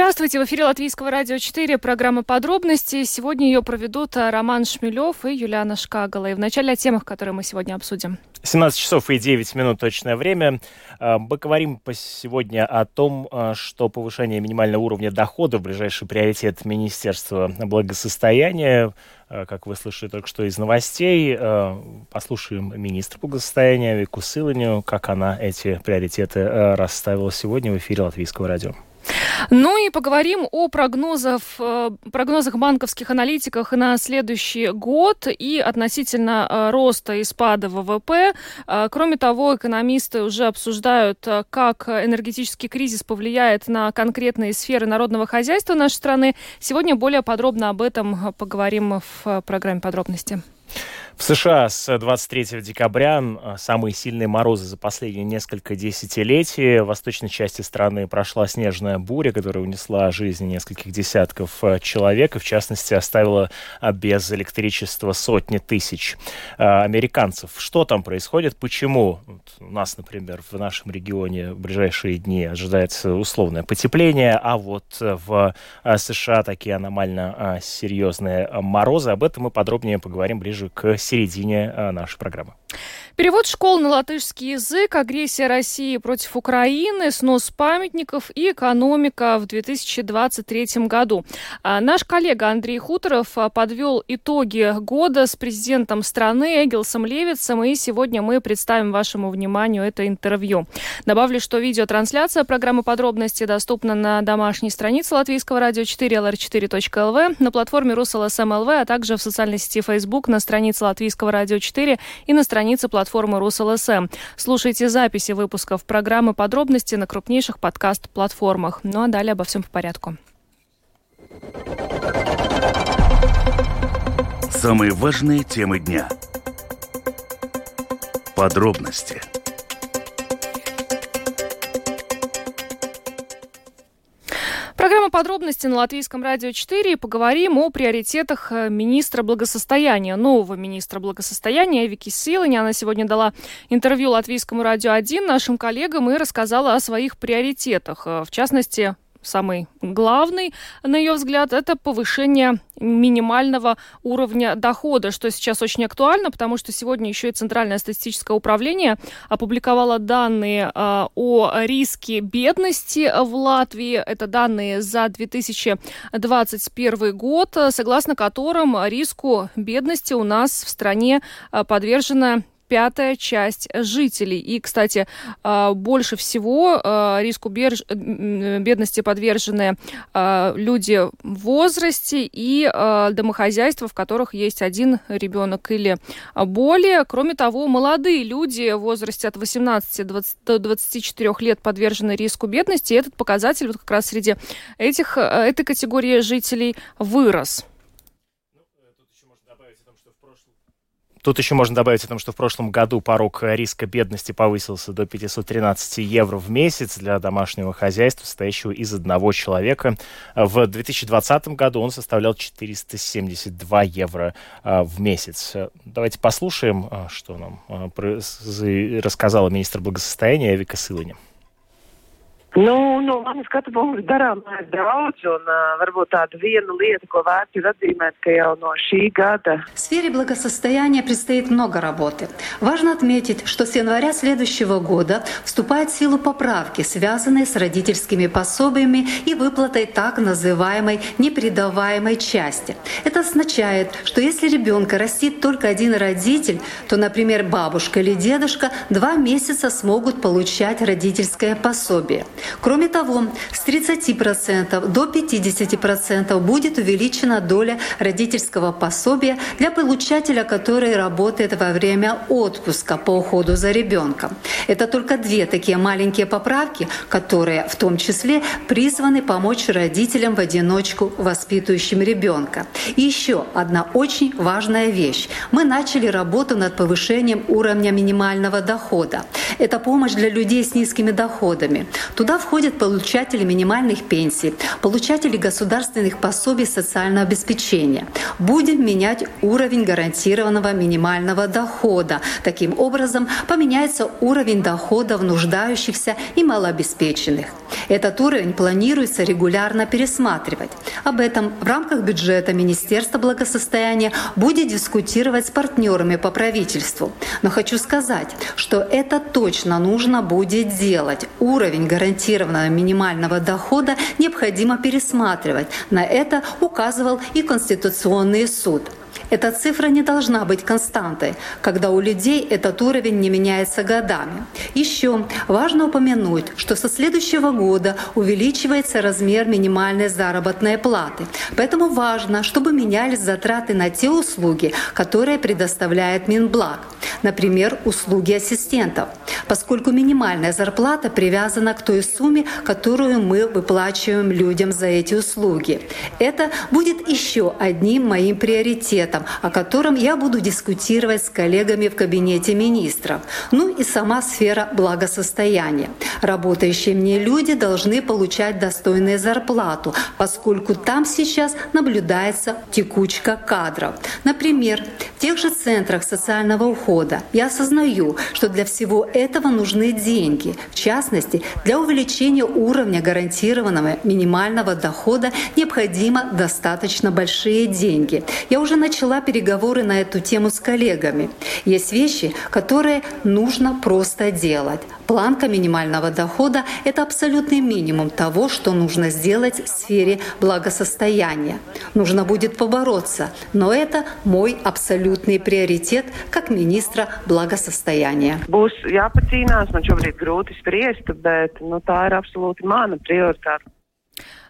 Здравствуйте, в эфире Латвийского радио 4, программа «Подробности». Сегодня ее проведут э, Роман Шмелев и Юлиана Шкагала. И вначале о темах, которые мы сегодня обсудим. 17 часов и 9 минут точное время. Э, мы говорим сегодня о том, э, что повышение минимального уровня дохода в ближайший приоритет Министерства благосостояния. Как вы слышали только что из новостей, послушаем министра благосостояния Вику Сыланию, как она эти приоритеты расставила сегодня в эфире Латвийского радио. Ну и поговорим о прогнозах, э, прогнозах банковских аналитиков на следующий год и относительно э, роста и спада ВВП. Э, кроме того, экономисты уже обсуждают, как энергетический кризис повлияет на конкретные сферы народного хозяйства нашей страны. Сегодня более подробно об этом поговорим в программе подробности. В США с 23 декабря самые сильные морозы за последние несколько десятилетий. В восточной части страны прошла снежная буря, которая унесла жизни нескольких десятков э, человек и, в частности, оставила а, без электричества сотни тысяч а, американцев. Что там происходит? Почему? у нас, например, в нашем регионе в ближайшие дни ожидается условное потепление, а вот в а, США такие аномально серьезные морозы. Об этом мы подробнее поговорим ближе к середине э, нашей программы. Перевод школ на латышский язык, агрессия России против Украины, снос памятников и экономика в 2023 году. А наш коллега Андрей Хуторов а, подвел итоги года с президентом страны Эгилсом Левицем, и сегодня мы представим вашему вниманию это интервью. Добавлю, что видеотрансляция программы «Подробности» доступна на домашней странице Латвийского радио 4 lr4.lv, на платформе rus.lsm.lv, а также в социальной сети Facebook на странице Латвийского радио 4 и на странице платформы платформы РусЛСМ. Слушайте записи выпусков программы «Подробности» на крупнейших подкаст-платформах. Ну а далее обо всем по порядку. Самые важные темы дня. Подробности – Программа подробности на Латвийском радио 4 и поговорим о приоритетах э, министра благосостояния, нового министра благосостояния Вики Силани. Она сегодня дала интервью Латвийскому радио 1 нашим коллегам и рассказала о своих приоритетах. Э, в частности, самый главный, на ее взгляд, это повышение минимального уровня дохода, что сейчас очень актуально, потому что сегодня еще и Центральное статистическое управление опубликовало данные э, о риске бедности в Латвии. Это данные за 2021 год, согласно которым риску бедности у нас в стране а, подвержена пятая часть жителей. И, кстати, а, больше всего а, риску бедности подвержены а, люди в возрасте и домохозяйства, в которых есть один ребенок или более. Кроме того, молодые люди в возрасте от 18 до 24 лет подвержены риску бедности. И этот показатель вот как раз среди этих, этой категории жителей вырос. Тут еще можно добавить о том, что в прошлом году порог риска бедности повысился до 513 евро в месяц для домашнего хозяйства, состоящего из одного человека. В 2020 году он составлял 472 евро а, в месяц. Давайте послушаем, а, что нам а, рассказала министр благосостояния Эвика Сылани. Nu, no manas skatu punkta darām daudz, un uh, varbūt tāda viena lieta, ko vērts ir atzīmēt, ka jau no šī gada. В сфере благосостояния предстоит много работы. Важно отметить, что с января следующего года вступают в силу поправки, связанные с родительскими пособиями и выплатой так называемой непредаваемой части. Это означает, что если ребенка растит только один родитель, то, например, бабушка или дедушка два месяца смогут получать родительское пособие. Кроме того, с 30% до 50% будет увеличена доля родительского пособия для получателя, который работает во время отпуска по уходу за ребенком. Это только две такие маленькие поправки, которые в том числе призваны помочь родителям в одиночку воспитывающим ребенка. И еще одна очень важная вещь. Мы начали работу над повышением уровня минимального дохода. Это помощь для людей с низкими доходами. Туда Туда входят получатели минимальных пенсий, получатели государственных пособий социального обеспечения. Будем менять уровень гарантированного минимального дохода. Таким образом, поменяется уровень доходов нуждающихся и малообеспеченных. Этот уровень планируется регулярно пересматривать. Об этом в рамках бюджета Министерства благосостояния будет дискутировать с партнерами по правительству. Но хочу сказать, что это точно нужно будет делать. Уровень гарантированного минимального дохода необходимо пересматривать. На это указывал и Конституционный суд. Эта цифра не должна быть константой, когда у людей этот уровень не меняется годами. Еще важно упомянуть, что со следующего года увеличивается размер минимальной заработной платы. Поэтому важно, чтобы менялись затраты на те услуги, которые предоставляет Минблаг. Например, услуги ассистентов, поскольку минимальная зарплата привязана к той сумме, которую мы выплачиваем людям за эти услуги. Это будет еще одним моим приоритетом проектом, о котором я буду дискутировать с коллегами в кабинете министров. Ну и сама сфера благосостояния. Работающие мне люди должны получать достойную зарплату, поскольку там сейчас наблюдается текучка кадров. Например, в тех же центрах социального ухода я осознаю, что для всего этого нужны деньги. В частности, для увеличения уровня гарантированного минимального дохода необходимо достаточно большие деньги. Я уже начала начала переговоры на эту тему с коллегами. Есть вещи, которые нужно просто делать. Планка минимального дохода – это абсолютный минимум того, что нужно сделать в сфере благосостояния. Нужно будет побороться, но это мой абсолютный приоритет как министра благосостояния. Būs jāpacīnās.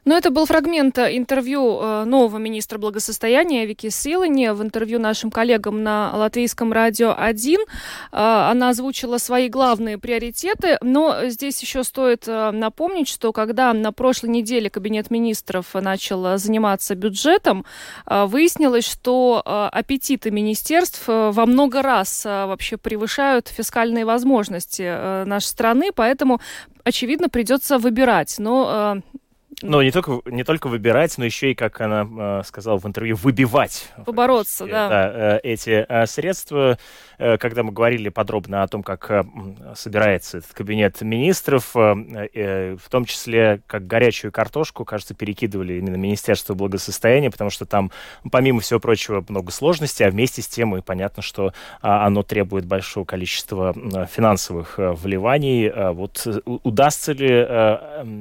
Но это был фрагмент э, интервью э, нового министра благосостояния Вики Силани в интервью нашим коллегам на Латвийском радио 1. Э, она озвучила свои главные приоритеты, но здесь еще стоит напомнить, что когда на прошлой неделе Кабинет министров начал заниматься бюджетом, выяснилось, что аппетиты министерств во много раз вообще превышают фискальные возможности нашей страны, поэтому очевидно, придется выбирать. Но ну, не только, не только выбирать, но еще и, как она э, сказала в интервью, выбивать. Побороться, да. да э, эти э, средства. Э, когда мы говорили подробно о том, как э, собирается этот кабинет министров, э, э, в том числе, как горячую картошку, кажется, перекидывали именно Министерство благосостояния, потому что там, помимо всего прочего, много сложностей, а вместе с тем и понятно, что э, оно требует большого количества финансовых э, вливаний. Вот удастся ли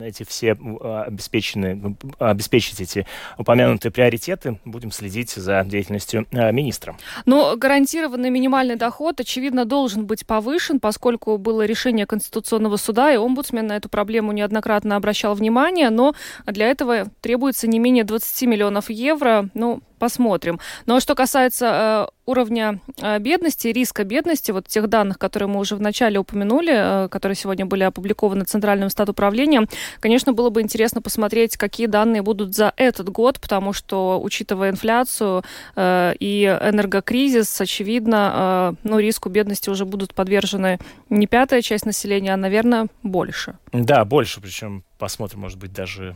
эти все э, обеспечены, ну, обеспечить эти упомянутые приоритеты. Будем следить за деятельностью э, министра. Но гарантированный минимальный доход, очевидно, должен быть повышен, поскольку было решение Конституционного суда, и омбудсмен на эту проблему неоднократно обращал внимание, но для этого требуется не менее 20 миллионов евро. Ну, посмотрим. Но ну, а что касается э, уровня э, бедности, риска бедности, вот тех данных, которые мы уже вначале упомянули, э, которые сегодня были опубликованы Центральным статуправлением, конечно, было бы интересно посмотреть, какие данные будут за этот год, потому что, учитывая инфляцию и энергокризис, очевидно, ну, риску бедности уже будут подвержены не пятая часть населения, а, наверное, больше. Да, больше, причем посмотрим, может быть, даже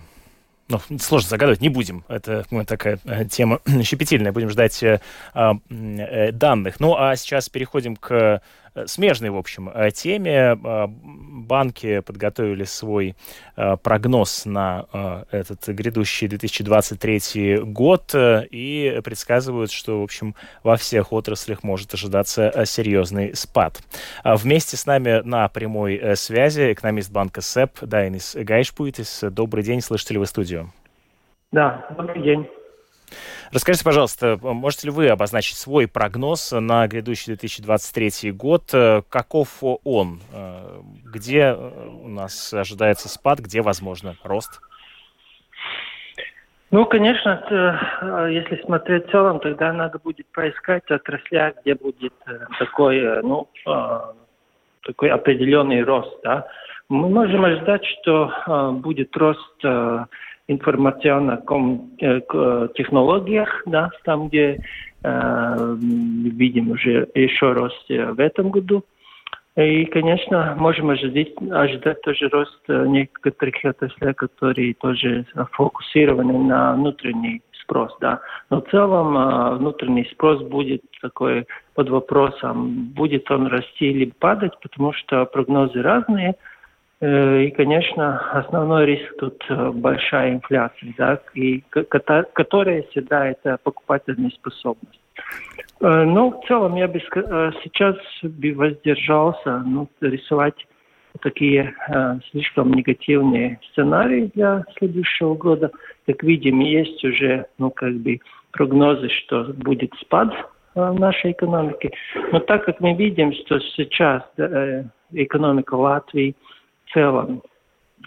ну, сложно загадывать, не будем. Это ну, такая э, тема щепетильная. Будем ждать э, э, данных. Ну, а сейчас переходим к смежной, в общем, э, теме. Э, банки подготовили свой прогноз на этот грядущий 2023 год и предсказывают, что, в общем, во всех отраслях может ожидаться серьезный спад. А вместе с нами на прямой связи экономист банка СЭП Дайнис Гайшпуйтис. Добрый день, слышите ли вы студию? Да, добрый день. Расскажите, пожалуйста, можете ли вы обозначить свой прогноз на грядущий 2023 год? Каков он? Где у нас ожидается спад, где, возможно, рост? Ну, конечно, э, если смотреть в целом, тогда надо будет поискать отрасли, где будет э, такой, э, ну, такой определенный рост. Да? Мы можем ожидать, что будет рост информационных э, технологиях, да, там, где э, видим уже еще рост в этом году. И, конечно, можем ожидать, ожидать тоже рост некоторых отраслей, которые тоже фокусированы на внутренний спрос, да. Но в целом внутренний спрос будет такой под вопросом, будет он расти или падать, потому что прогнозы разные – Э, и, конечно, основной риск тут э, большая инфляция, да, и, которая всегда это покупательная способность. Э, Но ну, в целом я бы сейчас бы воздержался ну, рисовать такие э, слишком негативные сценарии для следующего года. Как видим, есть уже ну, как бы прогнозы, что будет спад э, нашей экономики. Но так как мы видим, что сейчас э, экономика Латвии – целом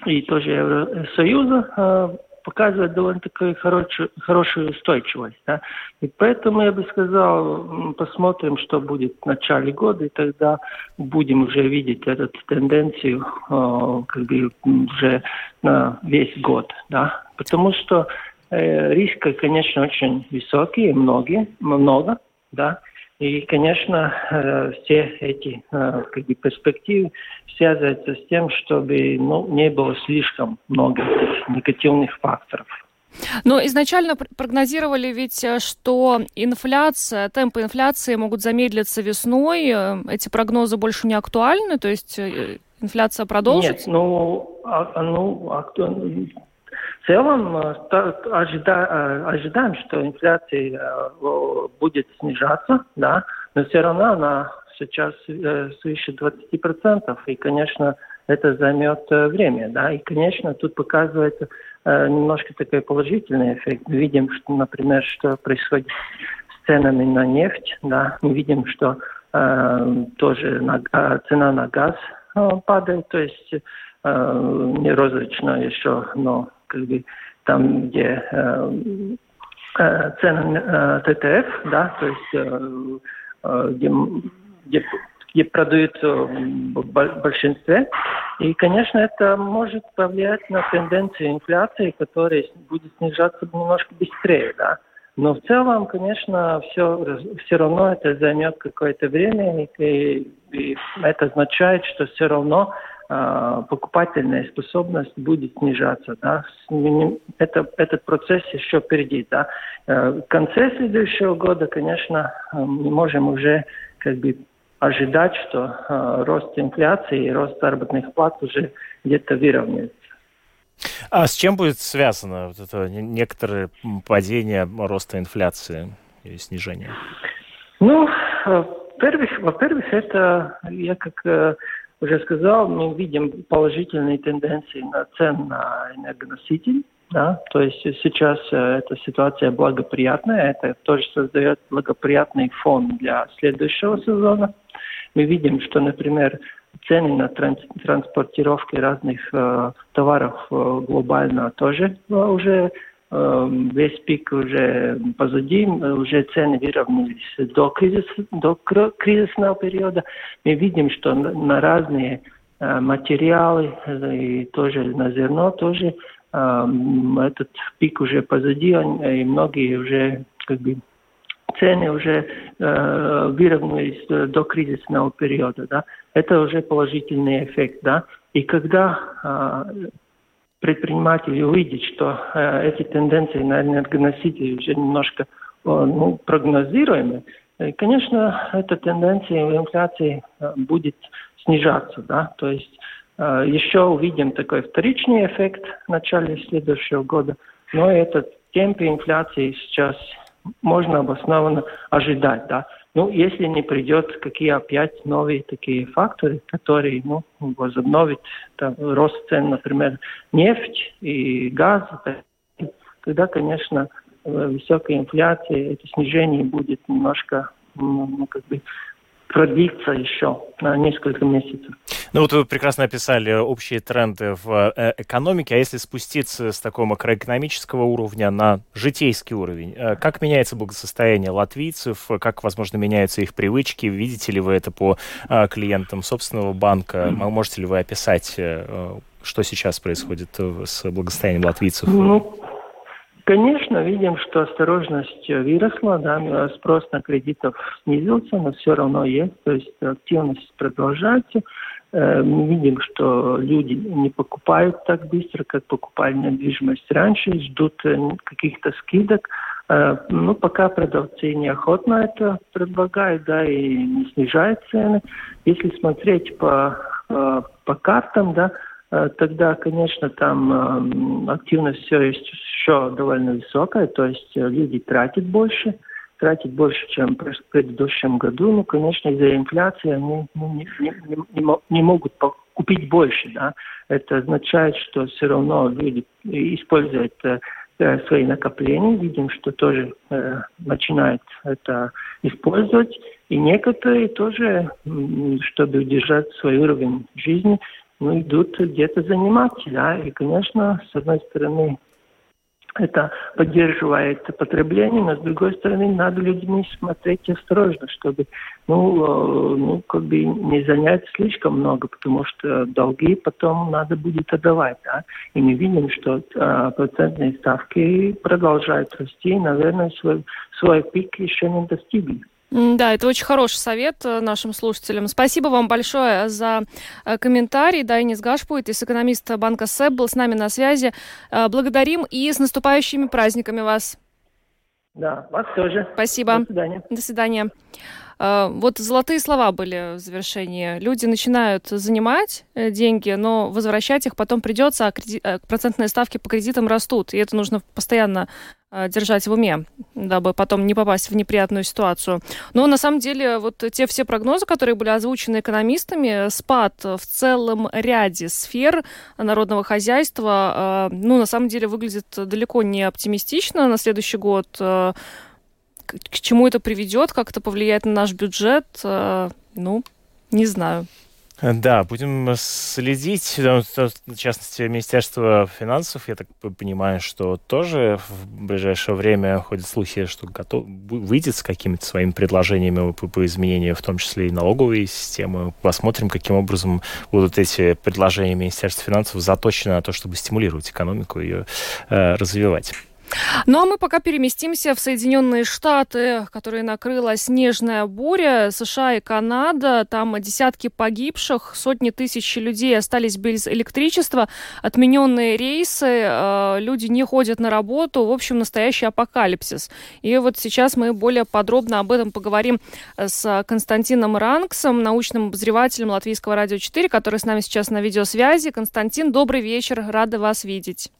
и тоже Евросоюза э, показывает довольно такую хорошую, хорошую устойчивость. Да? И поэтому я бы сказал, посмотрим, что будет в начале года, и тогда будем уже видеть эту тенденцию э, как бы уже на весь год. Да? Потому что э, риски, конечно, очень высокие, многие, много, да, и, конечно, э, все эти э, как бы, перспективы связываются с тем, чтобы ну, не было слишком много негативных факторов. Но изначально прогнозировали ведь, э, что инфляция, темпы инфляции могут замедлиться весной. Эти прогнозы больше не актуальны, то есть инфляция продолжится? Нет, ну, а, ну акту в целом э, ожида, э, ожидаем, что инфляция э, будет снижаться, да, но все равно она сейчас свыше 20%, и, конечно, это займет время, да, и, конечно, тут показывается немножко такой положительный эффект. Мы видим, что, например, что происходит с ценами на нефть, да, мы видим, что э, тоже на, цена на газ падает, то есть э, не розрачно еще, но как бы там, где э, э, цены э, ТТФ, да, то есть э, э, где, где, где продаются в большинстве. И, конечно, это может повлиять на тенденцию инфляции, которая будет снижаться немножко быстрее, да. Но в целом, конечно, все, все равно это займет какое-то время, и, и это означает, что все равно покупательная способность будет снижаться. Да? Это, этот процесс еще впереди. Да? Э, в конце следующего года, конечно, э, мы можем уже как бы ожидать, что э, рост инфляции и рост заработных плат уже где-то выровняется. А с чем будет связано вот это некоторое падение роста инфляции и снижение? Ну, во-первых, во-первых, это я как уже сказал, мы видим положительные тенденции на цен на энергоносители. Да? То есть сейчас э, эта ситуация благоприятная, это тоже создает благоприятный фон для следующего сезона. Мы видим, что, например, цены на транс транспортировки разных э, товаров э, глобально тоже э, уже весь пик уже позади, уже цены выровнялись до, кризис, до кризисного периода. Мы видим, что на разные э, материалы э, и тоже на зерно тоже этот пик уже позади, и многие уже как бы цены уже э, выровнялись до кризисного периода, да, это уже положительный эффект, да. И когда э, предприниматель увидит, что э, эти тенденции на энергоносители уже немножко э, ну, прогнозируемы, и, конечно, эта тенденция в инфляции э, будет снижаться. Да? То есть э, еще увидим такой вторичный эффект в начале следующего года, но этот темп инфляции сейчас можно обоснованно ожидать. Да? Ну, если не придет какие опять новые такие факторы, которые ну, возобновят там, рост цен, например, нефть и газ, тогда, конечно, высокая инфляция, это снижение будет немножко ну, как бы продлиться еще на несколько месяцев. Ну вот вы прекрасно описали общие тренды в э, экономике, а если спуститься с такого макроэкономического уровня на житейский уровень, э, как меняется благосостояние латвийцев, как, возможно, меняются их привычки, видите ли вы это по э, клиентам собственного банка, можете ли вы описать, что сейчас происходит с благосостоянием латвийцев? Ну, Конечно, видим, что осторожность выросла, да, спрос на кредитов снизился, но все равно есть, то есть активность продолжается. Э, мы видим, что люди не покупают так быстро, как покупали недвижимость раньше, ждут э, каких-то скидок. Э, ну, пока продавцы неохотно это предлагают, да, и не снижают цены. Если смотреть по, по картам, да, тогда, конечно, там активность все еще довольно высокая, то есть э, люди тратят больше, тратят больше, чем в предыдущем году. Ну, конечно, из-за инфляции они ну, не, не, не, не могут купить больше. Да? Это означает, что все равно люди используют свои накопления. Видим, что тоже э, начинают это использовать. И некоторые тоже, чтобы удержать свой уровень жизни, ну, идут где-то заниматься, да, и, конечно, с одной стороны, это поддерживает потребление, но с другой стороны, надо людьми смотреть осторожно, чтобы, ну, э, ну, как бы не занять слишком много, потому что долги потом надо будет отдавать, да, и мы видим, что э, процентные ставки продолжают расти, и, наверное, свой, свой пик еще не достигли. Да, это очень хороший совет э, нашим слушателям. Спасибо вам большое за э, комментарий. Дайнис Гашпует из экономиста банка СЭП был с нами на связи. Э, благодарим и с наступающими праздниками вас. Да, вас тоже. Спасибо. До свидания. До свидания. Вот золотые слова были в завершении. Люди начинают занимать деньги, но возвращать их потом придется, а кредит, процентные ставки по кредитам растут. И это нужно постоянно держать в уме, дабы потом не попасть в неприятную ситуацию. Но на самом деле вот те все прогнозы, которые были озвучены экономистами, спад в целом ряде сфер народного хозяйства, э, ну, на самом деле выглядит далеко не оптимистично на следующий год. Э, к чему это приведет, как это повлияет на наш бюджет, ну, не знаю. Да, будем следить. В частности, Министерство финансов, я так понимаю, что тоже в ближайшее время ходят слухи, что готов, выйдет с какими-то своими предложениями по, по изменению, в том числе и налоговой системы. Посмотрим, каким образом будут эти предложения Министерства финансов заточены на то, чтобы стимулировать экономику и ее э, развивать. Ну а мы пока переместимся в Соединенные Штаты, которые накрыла снежная буря, США и Канада. Там десятки погибших, сотни тысяч людей остались без электричества, отмененные рейсы, э, люди не ходят на работу. В общем, настоящий апокалипсис. И вот сейчас мы более подробно об этом поговорим с Константином Ранксом, научным обозревателем Латвийского радио 4, который с нами сейчас на видеосвязи. Константин, добрый вечер, рада вас видеть.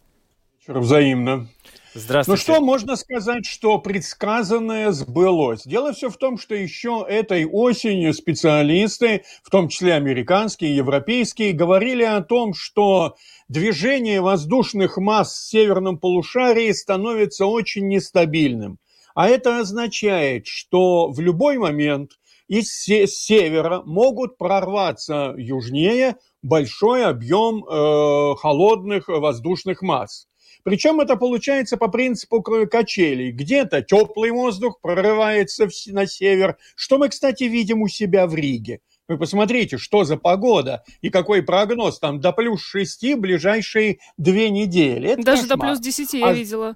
Взаимно. Здравствуйте. Ну что можно сказать, что предсказанное сбылось? Дело все в том, что еще этой осенью специалисты, в том числе американские, европейские, говорили о том, что движение воздушных масс в северном полушарии становится очень нестабильным. А это означает, что в любой момент из севера могут прорваться южнее большой объем э, холодных воздушных масс. Причем это получается по принципу качелей. Где-то теплый воздух прорывается на север, что мы, кстати, видим у себя в Риге. Вы посмотрите, что за погода и какой прогноз. Там до плюс 6 ближайшие две недели. Это Даже кошмар. до плюс 10 я а... видела.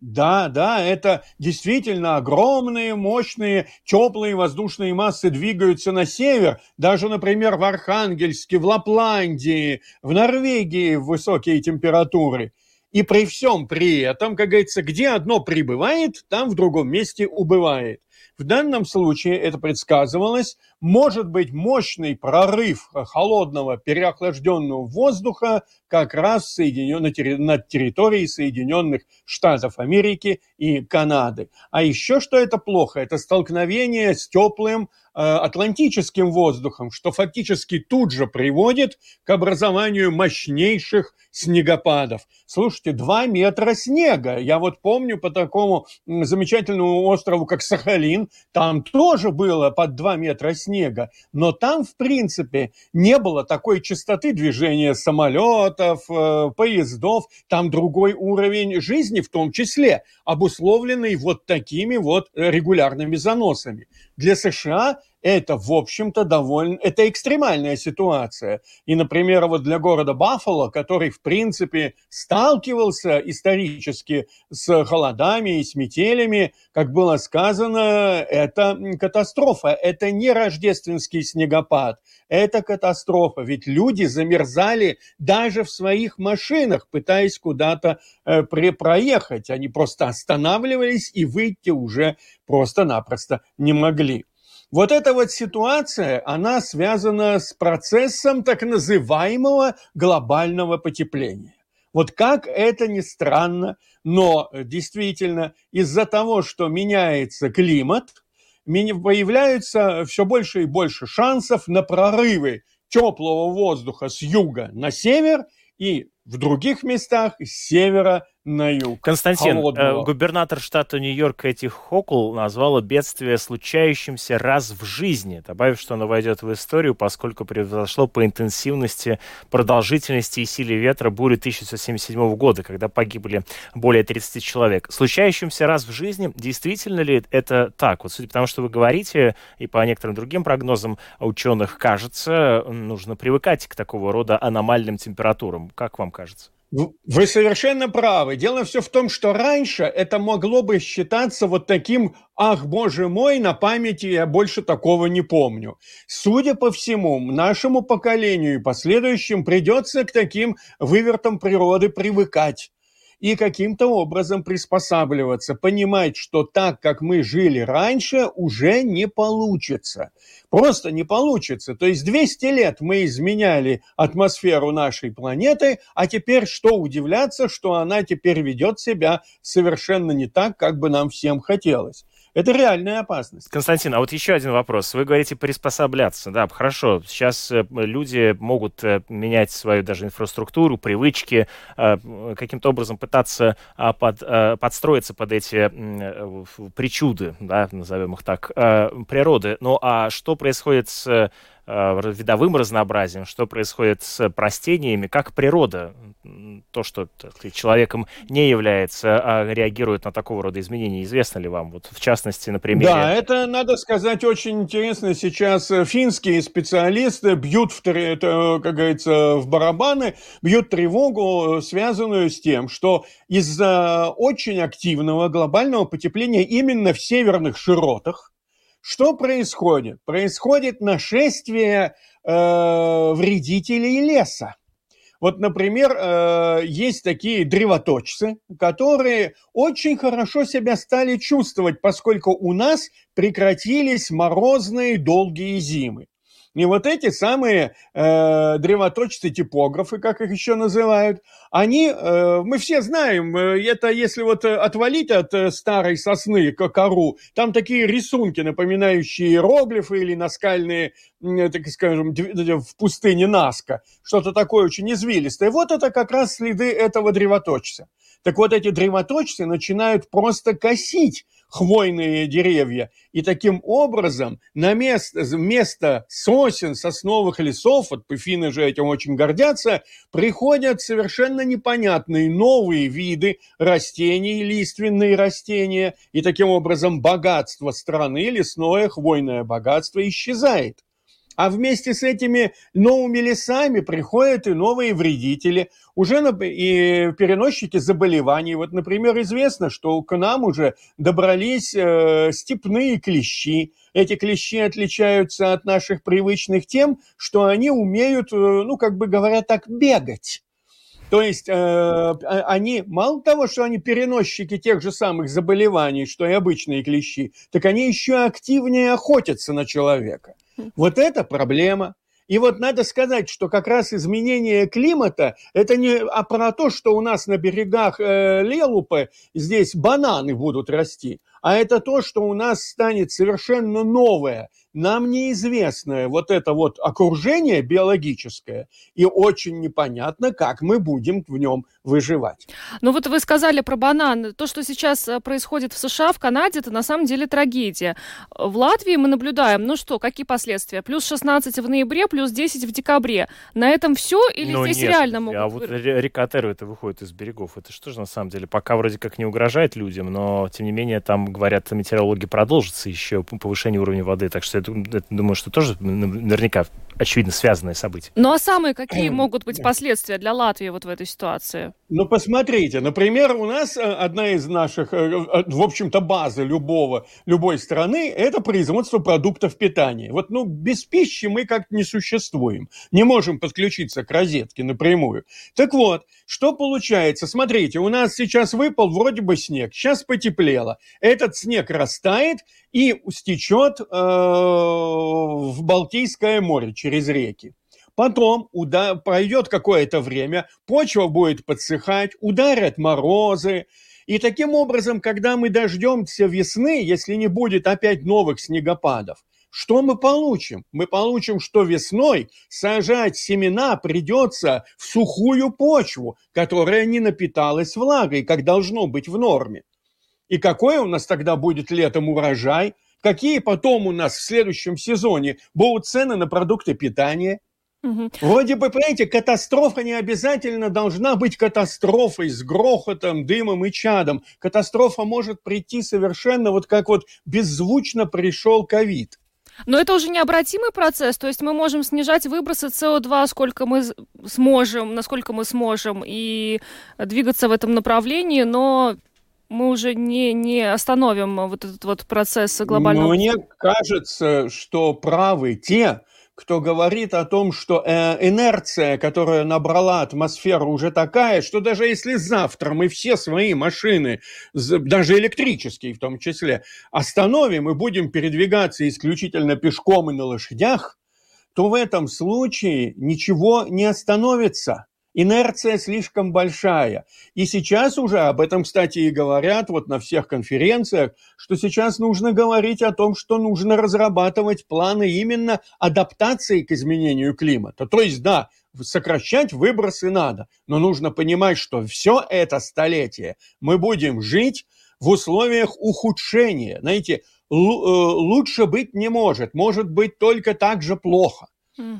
Да, да, это действительно огромные, мощные, теплые воздушные массы двигаются на север. Даже, например, в Архангельске, в Лапландии, в Норвегии высокие температуры. И при всем при этом, как говорится, где одно прибывает, там в другом месте убывает. В данном случае это предсказывалось, может быть мощный прорыв холодного переохлажденного воздуха как раз соединен, на территории Соединенных Штатов Америки и Канады. А еще что это плохо, это столкновение с теплым атлантическим воздухом, что фактически тут же приводит к образованию мощнейших снегопадов. Слушайте, два метра снега. Я вот помню по такому замечательному острову, как Сахалин, там тоже было под два метра снега, но там, в принципе, не было такой частоты движения самолетов, э, поездов, там другой уровень жизни в том числе, обусловленный вот такими вот регулярными заносами. Для США это, в общем-то, довольно... Это экстремальная ситуация. И, например, вот для города Баффало, который, в принципе, сталкивался исторически с холодами и с метелями, как было сказано, это катастрофа. Это не рождественский снегопад, это катастрофа. Ведь люди замерзали даже в своих машинах, пытаясь куда-то э, проехать. Они просто останавливались и выйти уже просто-напросто не могли. Вот эта вот ситуация, она связана с процессом так называемого глобального потепления. Вот как это ни странно, но действительно из-за того, что меняется климат, появляются все больше и больше шансов на прорывы теплого воздуха с юга на север и в других местах с севера на юг. Константин, э, губернатор штата Нью-Йорк Эти Хокул назвала бедствие случающимся раз в жизни, добавив, что оно войдет в историю, поскольку произошло по интенсивности, продолжительности и силе ветра бури 1977 года, когда погибли более 30 человек. Случающимся раз в жизни, действительно ли это так? Вот судя по тому, что вы говорите, и по некоторым другим прогнозам ученых, кажется, нужно привыкать к такого рода аномальным температурам. Как вам кажется? Вы совершенно правы. Дело все в том, что раньше это могло бы считаться вот таким «Ах, боже мой, на памяти я больше такого не помню». Судя по всему, нашему поколению и последующим придется к таким вывертам природы привыкать и каким-то образом приспосабливаться, понимать, что так, как мы жили раньше, уже не получится. Просто не получится. То есть 200 лет мы изменяли атмосферу нашей планеты, а теперь что удивляться, что она теперь ведет себя совершенно не так, как бы нам всем хотелось. Это реальная опасность. Константин, а вот еще один вопрос. Вы говорите приспосабляться. Да, хорошо. Сейчас э, люди могут э, менять свою даже инфраструктуру, привычки, э, каким-то образом пытаться а, под, подстроиться под эти причуды, да, назовем их так, природы. Ну а что происходит с видовым разнообразием, что происходит с простениями, как природа, то, что сказать, человеком не является, а реагирует на такого рода изменения, известно ли вам? Вот в частности, например. Да, это, надо сказать, очень интересно. Сейчас э, финские специалисты бьют, в, как говорится, в барабаны, бьют тревогу, э, связанную с тем, что из-за очень активного глобального потепления именно в северных широтах, что происходит? Происходит нашествие э, вредителей леса. Вот, например, э, есть такие древоточцы, которые очень хорошо себя стали чувствовать, поскольку у нас прекратились морозные долгие зимы. И вот эти самые э, древоточцы-типографы, как их еще называют, они, э, мы все знаем, э, это если вот отвалить от э, старой сосны кору, там такие рисунки, напоминающие иероглифы или наскальные, э, так скажем, в пустыне Наска, что-то такое очень извилистое. Вот это как раз следы этого древоточца. Так вот эти древоточцы начинают просто косить хвойные деревья. И таким образом на место, вместо сосен, сосновых лесов, вот пыфины же этим очень гордятся, приходят совершенно непонятные новые виды растений, лиственные растения, и таким образом богатство страны, лесное хвойное богатство исчезает. А вместе с этими новыми лесами приходят и новые вредители, уже и переносчики заболеваний. Вот, например, известно, что к нам уже добрались э, степные клещи. Эти клещи отличаются от наших привычных тем, что они умеют, э, ну, как бы говоря так, бегать. То есть э, а, они, мало того, что они переносчики тех же самых заболеваний, что и обычные клещи, так они еще активнее охотятся на человека. Вот это проблема. И вот надо сказать, что как раз изменение климата – это не а про то, что у нас на берегах э, Лелупы здесь бананы будут расти, а это то, что у нас станет совершенно новое – нам неизвестное вот это вот окружение биологическое, и очень непонятно, как мы будем в нем выживать. Ну вот вы сказали про банан. То, что сейчас э, происходит в США, в Канаде, это на самом деле трагедия. В Латвии мы наблюдаем, ну что, какие последствия? Плюс 16 в ноябре, плюс 10 в декабре. На этом все или ну, здесь нет, реально могут... А вот река Теру это выходит из берегов. Это что же на самом деле? Пока вроде как не угрожает людям, но тем не менее там говорят метеорологи, продолжится еще повышение уровня воды. Так что я думаю, что тоже наверняка очевидно связанные события. Ну а самые какие могут быть последствия для Латвии вот в этой ситуации? Ну, посмотрите, например, у нас э, одна из наших, э, э, в общем-то, базы любого, любой страны – это производство продуктов питания. Вот, ну, без пищи мы как-то не существуем. Не можем подключиться к розетке напрямую. Так вот, что получается? Смотрите, у нас сейчас выпал вроде бы снег, сейчас потеплело. Этот снег растает и стечет э, в Балтийское море через реки. Потом уда- пройдет какое-то время, почва будет подсыхать, ударят морозы. И таким образом, когда мы дождемся весны, если не будет опять новых снегопадов, что мы получим? Мы получим, что весной сажать семена придется в сухую почву, которая не напиталась влагой, как должно быть в норме. И какой у нас тогда будет летом урожай? Какие потом у нас в следующем сезоне будут цены на продукты питания – Угу. Вроде бы, понимаете, катастрофа не обязательно должна быть катастрофой с грохотом, дымом и чадом. Катастрофа может прийти совершенно вот как вот беззвучно пришел ковид. Но это уже необратимый процесс, то есть мы можем снижать выбросы СО2, сколько мы сможем, насколько мы сможем, и двигаться в этом направлении, но мы уже не, не остановим вот этот вот процесс глобального... Мне кажется, что правы те, кто говорит о том, что э, инерция, которая набрала атмосферу, уже такая, что даже если завтра мы все свои машины, даже электрические в том числе, остановим и будем передвигаться исключительно пешком и на лошадях, то в этом случае ничего не остановится инерция слишком большая. И сейчас уже об этом, кстати, и говорят вот на всех конференциях, что сейчас нужно говорить о том, что нужно разрабатывать планы именно адаптации к изменению климата. То есть, да, сокращать выбросы надо, но нужно понимать, что все это столетие мы будем жить в условиях ухудшения. Знаете, э, лучше быть не может, может быть только так же плохо.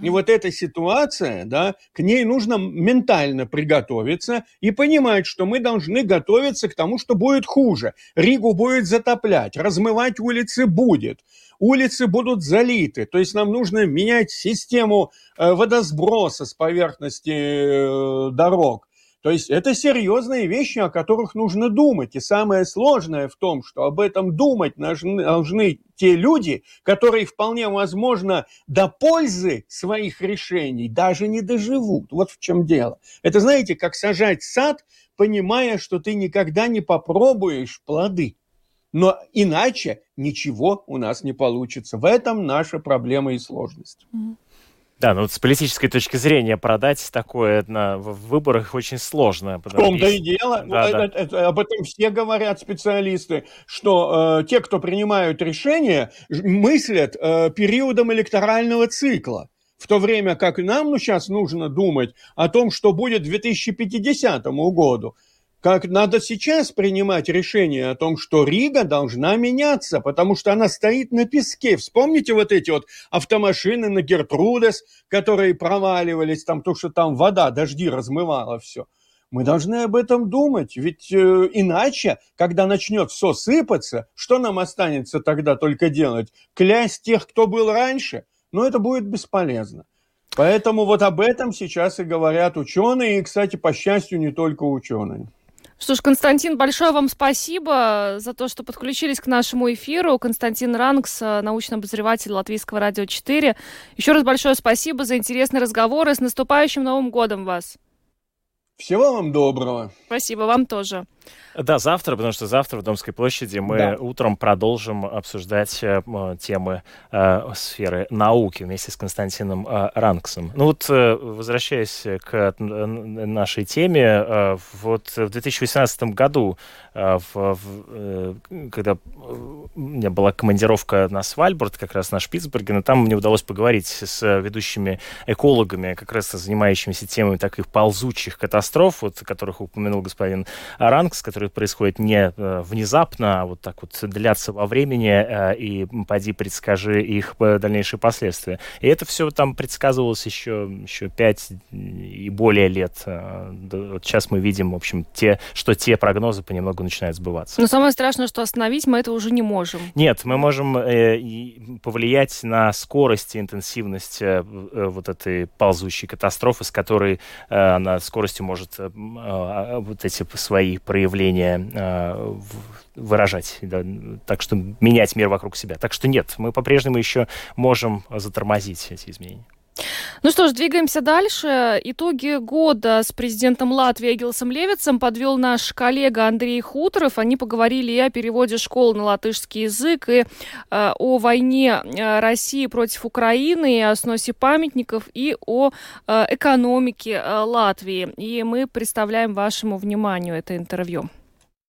И вот эта ситуация, да, к ней нужно ментально приготовиться и понимать, что мы должны готовиться к тому, что будет хуже. Ригу будет затоплять, размывать улицы будет, улицы будут залиты. То есть нам нужно менять систему э, водосброса с поверхности э, дорог. То есть это серьезные вещи, о которых нужно думать. И самое сложное в том, что об этом думать должны, должны те люди, которые вполне возможно до пользы своих решений даже не доживут. Вот в чем дело. Это знаете, как сажать сад, понимая, что ты никогда не попробуешь плоды. Но иначе ничего у нас не получится. В этом наша проблема и сложность. Да, ну вот с политической точки зрения продать такое на, в выборах очень сложно. В том-то и дело. Да, ну, да. Это, это, об этом все говорят специалисты, что э, те, кто принимают решения, мыслят э, периодом электорального цикла. В то время как нам ну, сейчас нужно думать о том, что будет к 2050 году как надо сейчас принимать решение о том, что Рига должна меняться, потому что она стоит на песке. Вспомните вот эти вот автомашины на Гертрудес, которые проваливались, там то, что там вода, дожди размывало все. Мы должны об этом думать, ведь э, иначе, когда начнет все сыпаться, что нам останется тогда только делать? Клясть тех, кто был раньше? Но это будет бесполезно. Поэтому вот об этом сейчас и говорят ученые, и, кстати, по счастью, не только ученые. Что ж, Константин, большое вам спасибо за то, что подключились к нашему эфиру. Константин Ранкс, научный обозреватель Латвийского радио 4. Еще раз большое спасибо за интересный разговор и с наступающим Новым годом вас. Всего вам доброго. Спасибо, вам тоже. Да, завтра, потому что завтра в Домской площади мы да. утром продолжим обсуждать э, темы э, сферы науки вместе с Константином э, Ранксом. Ну вот, э, возвращаясь к нашей теме, э, вот в 2018 году, э, в, в, э, когда у меня была командировка на Свальборд, как раз на Шпицберген, там мне удалось поговорить с ведущими экологами, как раз занимающимися темами таких ползучих катастроф, вот, которых упомянул господин Ранкс, процесс, который происходит не э, внезапно, а вот так вот длятся во времени, э, и поди предскажи их дальнейшие последствия. И это все там предсказывалось еще, еще пять и более лет. Вот сейчас мы видим, в общем, те, что те прогнозы понемногу начинают сбываться. Но самое страшное, что остановить мы это уже не можем. Нет, мы можем повлиять на скорость и интенсивность вот этой ползущей катастрофы, с которой она скоростью может а, вот эти свои проявления а, выражать, да, так что менять мир вокруг себя. Так что нет, мы по-прежнему еще можем затормозить эти изменения. Ну что ж, двигаемся дальше. Итоги года с президентом Латвии Эгилсом Левицем подвел наш коллега Андрей Хуторов. Они поговорили и о переводе школ на латышский язык, и э, о войне э, России против Украины, и о сносе памятников, и о э, экономике э, Латвии. И мы представляем вашему вниманию это интервью.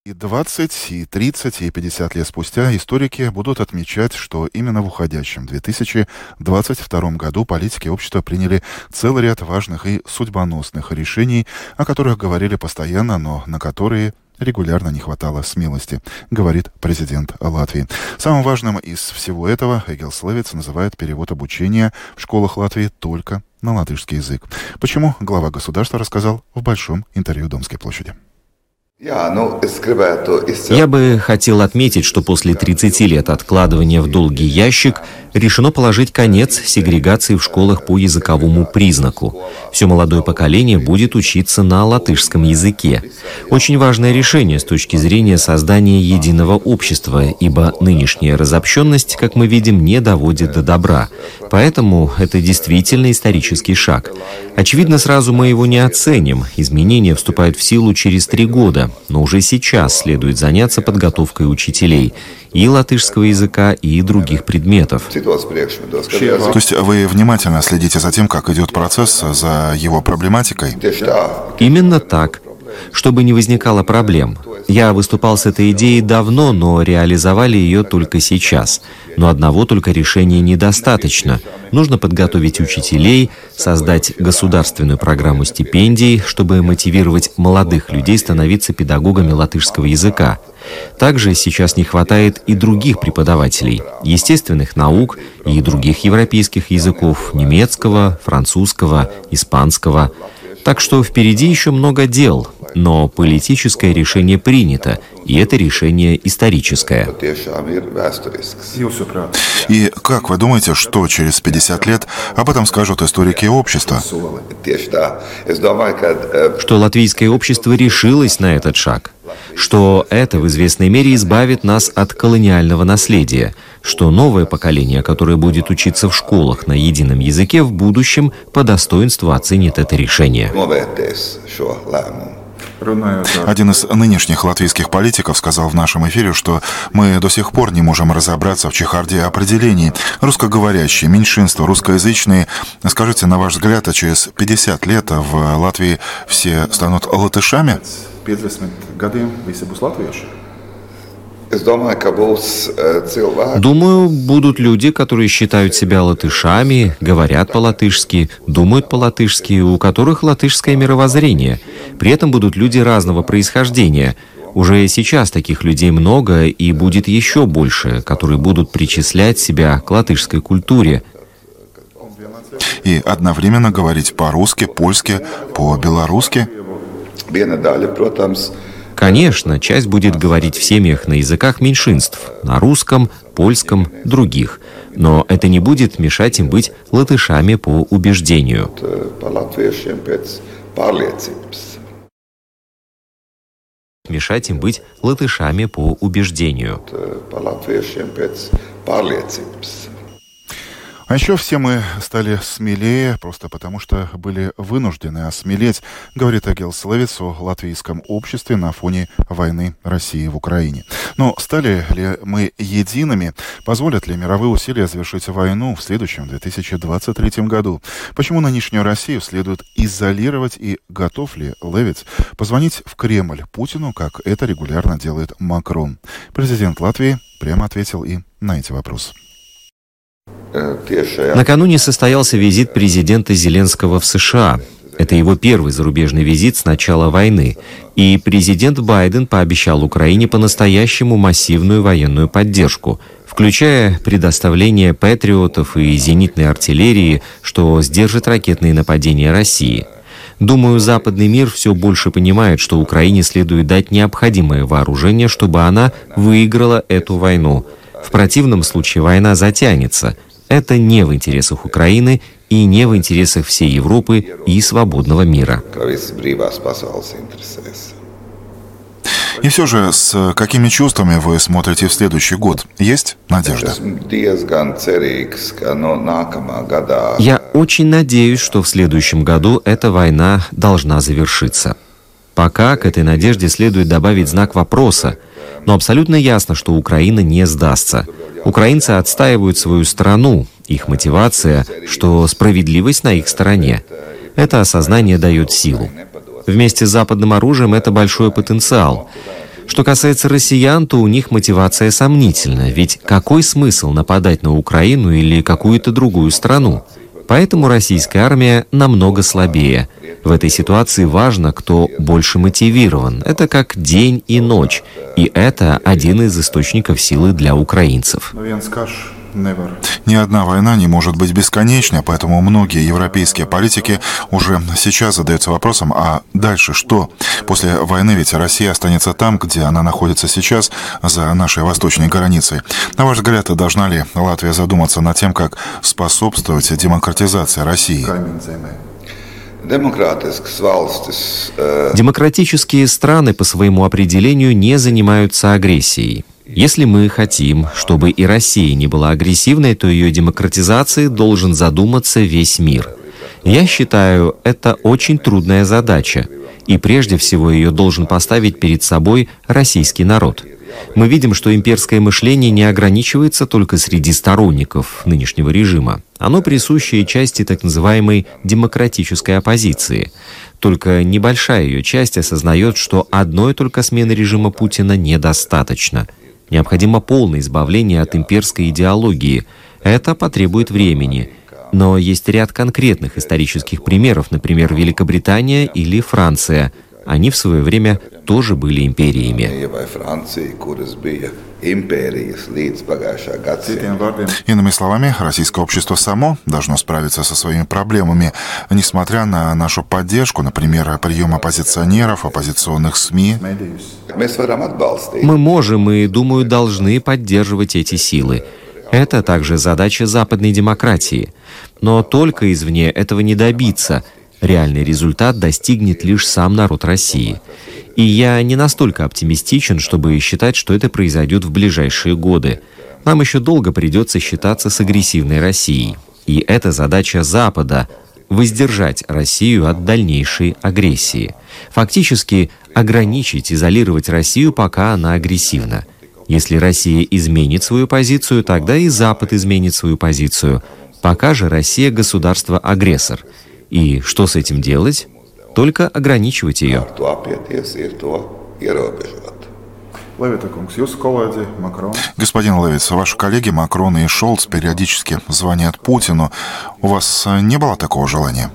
И 20, и 30, и 50 лет спустя историки будут отмечать, что именно в уходящем 2022 году политики общества приняли целый ряд важных и судьбоносных решений, о которых говорили постоянно, но на которые регулярно не хватало смелости, говорит президент Латвии. Самым важным из всего этого Эгил Славец называет перевод обучения в школах Латвии только на латышский язык. Почему глава государства рассказал в большом интервью Домской площади. Я бы хотел отметить, что после 30 лет откладывания в долгий ящик решено положить конец сегрегации в школах по языковому признаку. Все молодое поколение будет учиться на латышском языке. Очень важное решение с точки зрения создания единого общества, ибо нынешняя разобщенность, как мы видим, не доводит до добра. Поэтому это действительно исторический шаг. Очевидно, сразу мы его не оценим. Изменения вступают в силу через три года но уже сейчас следует заняться подготовкой учителей и латышского языка, и других предметов. То есть вы внимательно следите за тем, как идет процесс, за его проблематикой? Именно так. Чтобы не возникало проблем. Я выступал с этой идеей давно, но реализовали ее только сейчас. Но одного только решения недостаточно. Нужно подготовить учителей, создать государственную программу стипендий, чтобы мотивировать молодых людей становиться педагогами латышского языка. Также сейчас не хватает и других преподавателей, естественных наук и других европейских языков, немецкого, французского, испанского. Так что впереди еще много дел, но политическое решение принято, и это решение историческое. И как вы думаете, что через 50 лет об этом скажут историки общества? Что латвийское общество решилось на этот шаг, что это в известной мере избавит нас от колониального наследия, что новое поколение, которое будет учиться в школах на едином языке, в будущем по достоинству оценит это решение. Один из нынешних латвийских политиков сказал в нашем эфире, что мы до сих пор не можем разобраться в чехарде определений. Русскоговорящие, меньшинство, русскоязычные. Скажите, на ваш взгляд, а через 50 лет в Латвии все станут латышами? 50 годам все будут латвийцы. Думаю, будут люди, которые считают себя латышами, говорят по-латышски, думают по-латышски, у которых латышское мировоззрение. При этом будут люди разного происхождения. Уже сейчас таких людей много и будет еще больше, которые будут причислять себя к латышской культуре. И одновременно говорить по-русски, польски, по-белорусски. Конечно, часть будет говорить в семьях на языках меньшинств, на русском, польском, других. Но это не будет мешать им быть латышами по убеждению. Мешать им быть латышами по убеждению. А еще все мы стали смелее, просто потому что были вынуждены осмелеть, говорит Агил Славец о латвийском обществе на фоне войны России в Украине. Но стали ли мы едиными? Позволят ли мировые усилия завершить войну в следующем 2023 году? Почему нынешнюю Россию следует изолировать и готов ли Левиц позвонить в Кремль Путину, как это регулярно делает Макрон? Президент Латвии прямо ответил и на эти вопросы. Накануне состоялся визит президента Зеленского в США. Это его первый зарубежный визит с начала войны. И президент Байден пообещал Украине по-настоящему массивную военную поддержку, включая предоставление патриотов и зенитной артиллерии, что сдержит ракетные нападения России. Думаю, западный мир все больше понимает, что Украине следует дать необходимое вооружение, чтобы она выиграла эту войну. В противном случае война затянется. Это не в интересах Украины и не в интересах всей Европы и свободного мира. И все же, с какими чувствами вы смотрите в следующий год? Есть надежда? Я очень надеюсь, что в следующем году эта война должна завершиться. Пока к этой надежде следует добавить знак вопроса, но абсолютно ясно, что Украина не сдастся. Украинцы отстаивают свою страну, их мотивация, что справедливость на их стороне. Это осознание дает силу. Вместе с западным оружием это большой потенциал. Что касается россиян, то у них мотивация сомнительна, ведь какой смысл нападать на Украину или какую-то другую страну? Поэтому российская армия намного слабее. В этой ситуации важно, кто больше мотивирован. Это как день и ночь. И это один из источников силы для украинцев. Ни одна война не может быть бесконечной, поэтому многие европейские политики уже сейчас задаются вопросом, а дальше что? После войны ведь Россия останется там, где она находится сейчас, за нашей восточной границей. На ваш взгляд, должна ли Латвия задуматься над тем, как способствовать демократизации России? Демократические страны по своему определению не занимаются агрессией. Если мы хотим, чтобы и Россия не была агрессивной, то ее демократизации должен задуматься весь мир. Я считаю, это очень трудная задача, и прежде всего ее должен поставить перед собой российский народ. Мы видим, что имперское мышление не ограничивается только среди сторонников нынешнего режима. Оно присуще части так называемой демократической оппозиции. Только небольшая ее часть осознает, что одной только смены режима Путина недостаточно – Необходимо полное избавление от имперской идеологии. Это потребует времени. Но есть ряд конкретных исторических примеров, например, Великобритания или Франция. Они в свое время тоже были империями. Иными словами, российское общество само должно справиться со своими проблемами, несмотря на нашу поддержку, например, прием оппозиционеров, оппозиционных СМИ. Мы можем и, думаю, должны поддерживать эти силы. Это также задача западной демократии. Но только извне этого не добиться. Реальный результат достигнет лишь сам народ России. И я не настолько оптимистичен, чтобы считать, что это произойдет в ближайшие годы. Нам еще долго придется считаться с агрессивной Россией. И это задача Запада – воздержать Россию от дальнейшей агрессии. Фактически ограничить, изолировать Россию, пока она агрессивна. Если Россия изменит свою позицию, тогда и Запад изменит свою позицию. Пока же Россия государство-агрессор. И что с этим делать? Только ограничивать ее. Господин Левиц, ваши коллеги Макрон и Шолц периодически звонят Путину. У вас э, не было такого желания?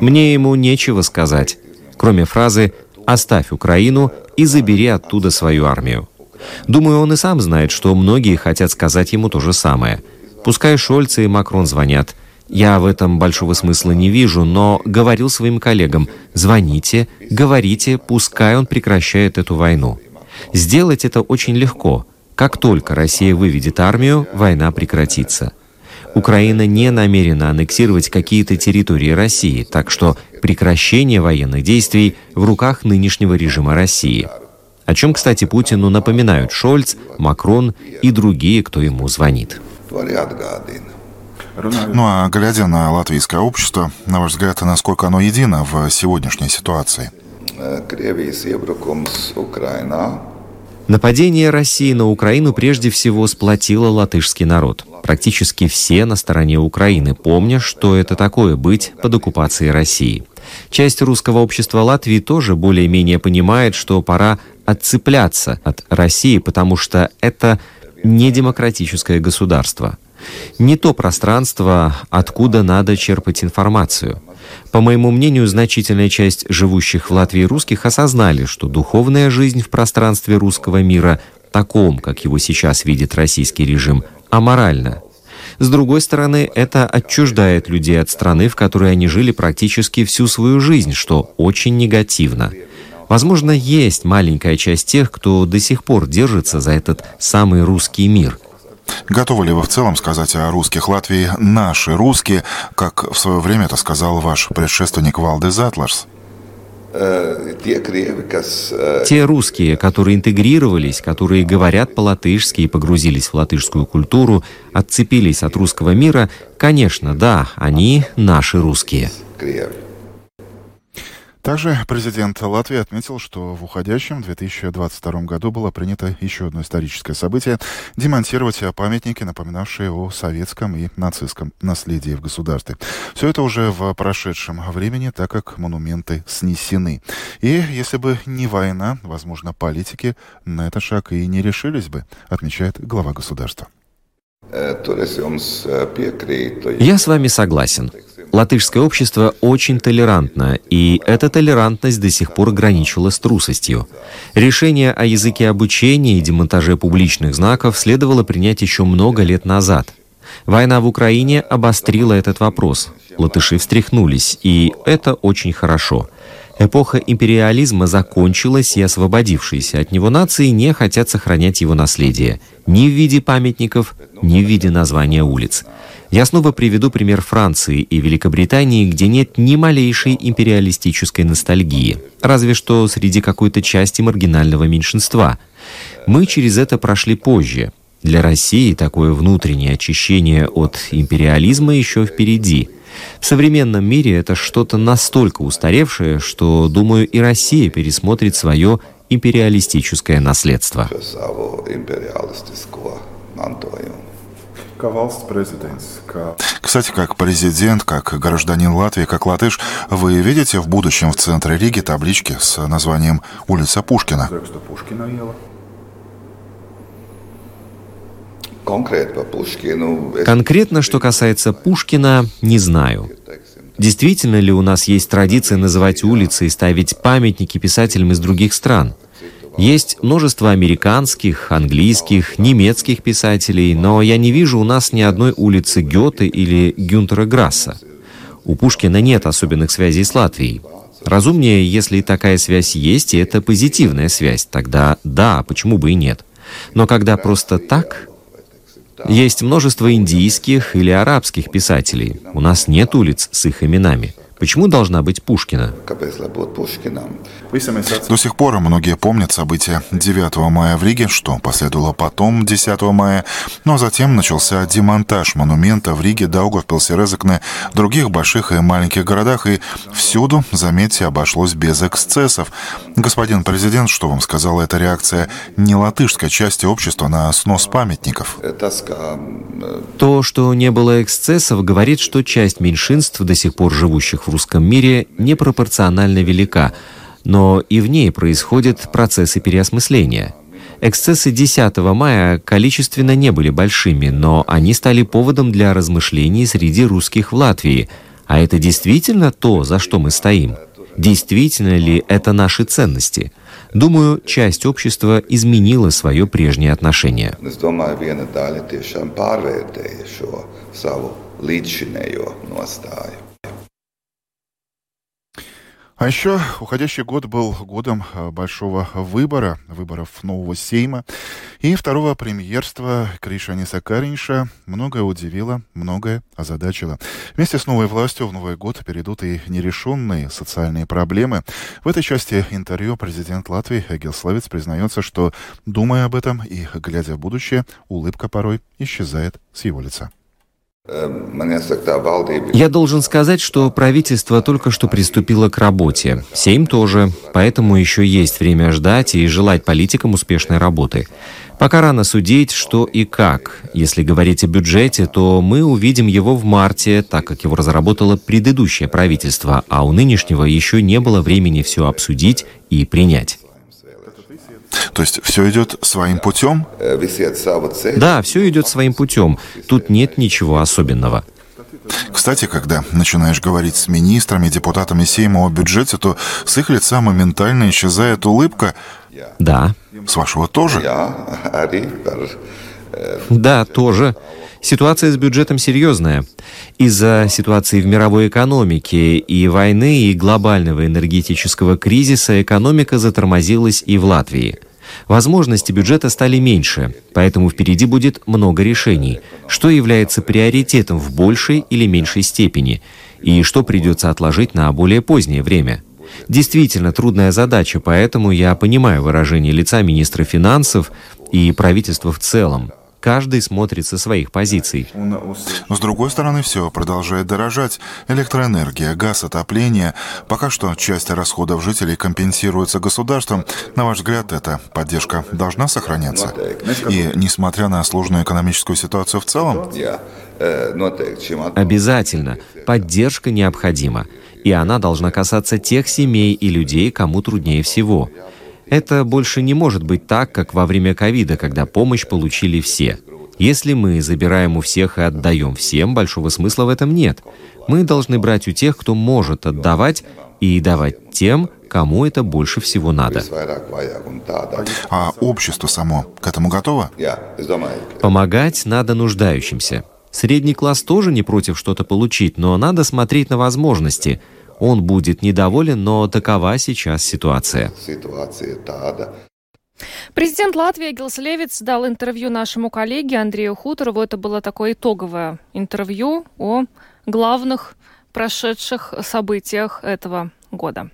Мне ему нечего сказать, кроме фразы «оставь Украину и забери оттуда свою армию». Думаю, он и сам знает, что многие хотят сказать ему то же самое – Пускай Шольц и Макрон звонят. Я в этом большого смысла не вижу, но говорил своим коллегам, звоните, говорите, пускай он прекращает эту войну. Сделать это очень легко. Как только Россия выведет армию, война прекратится. Украина не намерена аннексировать какие-то территории России, так что прекращение военных действий в руках нынешнего режима России. О чем, кстати, Путину напоминают Шольц, Макрон и другие, кто ему звонит. Ну а глядя на латвийское общество, на ваш взгляд, насколько оно едино в сегодняшней ситуации? Нападение России на Украину прежде всего сплотило латышский народ. Практически все на стороне Украины, помня, что это такое быть под оккупацией России. Часть русского общества Латвии тоже более-менее понимает, что пора отцепляться от России, потому что это недемократическое государство. Не то пространство, откуда надо черпать информацию. По моему мнению, значительная часть живущих в Латвии русских осознали, что духовная жизнь в пространстве русского мира, таком, как его сейчас видит российский режим, аморальна. С другой стороны, это отчуждает людей от страны, в которой они жили практически всю свою жизнь, что очень негативно. Возможно, есть маленькая часть тех, кто до сих пор держится за этот самый русский мир. Готовы ли вы в целом сказать о русских Латвии «наши русские», как в свое время это сказал ваш предшественник Валде Затларс? Те русские, которые интегрировались, которые говорят по-латышски и погрузились в латышскую культуру, отцепились от русского мира, конечно, да, они наши русские. Также президент Латвии отметил, что в уходящем 2022 году было принято еще одно историческое событие – демонтировать памятники, напоминавшие о советском и нацистском наследии в государстве. Все это уже в прошедшем времени, так как монументы снесены. И если бы не война, возможно, политики на этот шаг и не решились бы, отмечает глава государства. Я с вами согласен. Латышское общество очень толерантно, и эта толерантность до сих пор граничила с трусостью. Решение о языке обучения и демонтаже публичных знаков следовало принять еще много лет назад. Война в Украине обострила этот вопрос. Латыши встряхнулись, и это очень хорошо. Эпоха империализма закончилась, и освободившиеся от него нации не хотят сохранять его наследие ни в виде памятников, ни в виде названия улиц. Я снова приведу пример Франции и Великобритании, где нет ни малейшей империалистической ностальгии, разве что среди какой-то части маргинального меньшинства. Мы через это прошли позже. Для России такое внутреннее очищение от империализма еще впереди. В современном мире это что-то настолько устаревшее, что, думаю, и Россия пересмотрит свое империалистическое наследство. Кстати, как президент, как гражданин Латвии, как латыш, вы видите в будущем в центре Риги таблички с названием «Улица Пушкина»? Конкретно, что касается Пушкина, не знаю. Действительно ли у нас есть традиция называть улицы и ставить памятники писателям из других стран? Есть множество американских, английских, немецких писателей, но я не вижу у нас ни одной улицы Гёте или Гюнтера Грасса. У Пушкина нет особенных связей с Латвией. Разумнее, если такая связь есть, и это позитивная связь, тогда да, почему бы и нет. Но когда просто так... Есть множество индийских или арабских писателей. У нас нет улиц с их именами. Почему должна быть Пушкина? До сих пор многие помнят события 9 мая в Риге, что последовало потом 10 мая, но затем начался демонтаж монумента в Риге, Даугавпилсе, Резекне, других больших и маленьких городах, и всюду, заметьте, обошлось без эксцессов. Господин президент, что вам сказала эта реакция не латышской части общества на снос памятников? То, что не было эксцессов, говорит, что часть меньшинств, до сих пор живущих в в русском мире непропорционально велика, но и в ней происходят процессы переосмысления. Эксцессы 10 мая количественно не были большими, но они стали поводом для размышлений среди русских в Латвии. А это действительно то, за что мы стоим? Действительно ли это наши ценности? Думаю, часть общества изменила свое прежнее отношение. nostāju. А еще уходящий год был годом э, большого выбора, выборов нового Сейма и второго премьерства Кришаниса Каринша. Многое удивило, многое озадачило. Вместе с новой властью в Новый год перейдут и нерешенные социальные проблемы. В этой части интервью президент Латвии Эгил Славец признается, что, думая об этом и глядя в будущее, улыбка порой исчезает с его лица. Я должен сказать, что правительство только что приступило к работе. Сейм тоже, поэтому еще есть время ждать и желать политикам успешной работы. Пока рано судить, что и как. Если говорить о бюджете, то мы увидим его в марте, так как его разработало предыдущее правительство, а у нынешнего еще не было времени все обсудить и принять. То есть все идет своим путем? Да, все идет своим путем. Тут нет ничего особенного. Кстати, когда начинаешь говорить с министрами, депутатами Сейма о бюджете, то с их лица моментально исчезает улыбка. Да. С вашего тоже? Да, тоже. Ситуация с бюджетом серьезная. Из-за ситуации в мировой экономике и войны, и глобального энергетического кризиса экономика затормозилась и в Латвии. Возможности бюджета стали меньше, поэтому впереди будет много решений, что является приоритетом в большей или меньшей степени, и что придется отложить на более позднее время. Действительно трудная задача, поэтому я понимаю выражение лица министра финансов и правительства в целом. Каждый смотрит со своих позиций. С другой стороны, все продолжает дорожать. Электроэнергия, газ, отопление. Пока что часть расходов жителей компенсируется государством. На ваш взгляд, эта поддержка должна сохраняться? И несмотря на сложную экономическую ситуацию в целом? Обязательно. Поддержка необходима. И она должна касаться тех семей и людей, кому труднее всего. Это больше не может быть так, как во время ковида, когда помощь получили все. Если мы забираем у всех и отдаем всем, большого смысла в этом нет. Мы должны брать у тех, кто может отдавать, и давать тем, кому это больше всего надо. А общество само к этому готово? Помогать надо нуждающимся. Средний класс тоже не против что-то получить, но надо смотреть на возможности – он будет недоволен, но такова сейчас ситуация. Президент Латвии Гилс Левиц дал интервью нашему коллеге Андрею Хуторову. Это было такое итоговое интервью о главных прошедших событиях этого года.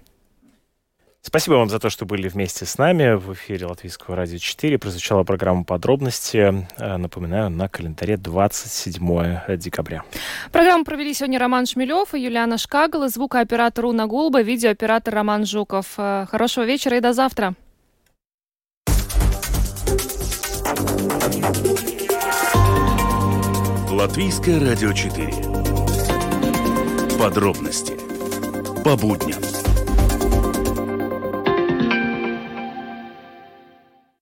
Спасибо вам за то, что были вместе с нами в эфире Латвийского радио 4. Прозвучала программа «Подробности». Э, напоминаю, на календаре 27 декабря. Программу провели сегодня Роман Шмелев и Юлиана Шкагала, звукооператор Уна Гулба, видеооператор Роман Жуков. Э, хорошего вечера и до завтра. Латвийское радио 4. Подробности по будням.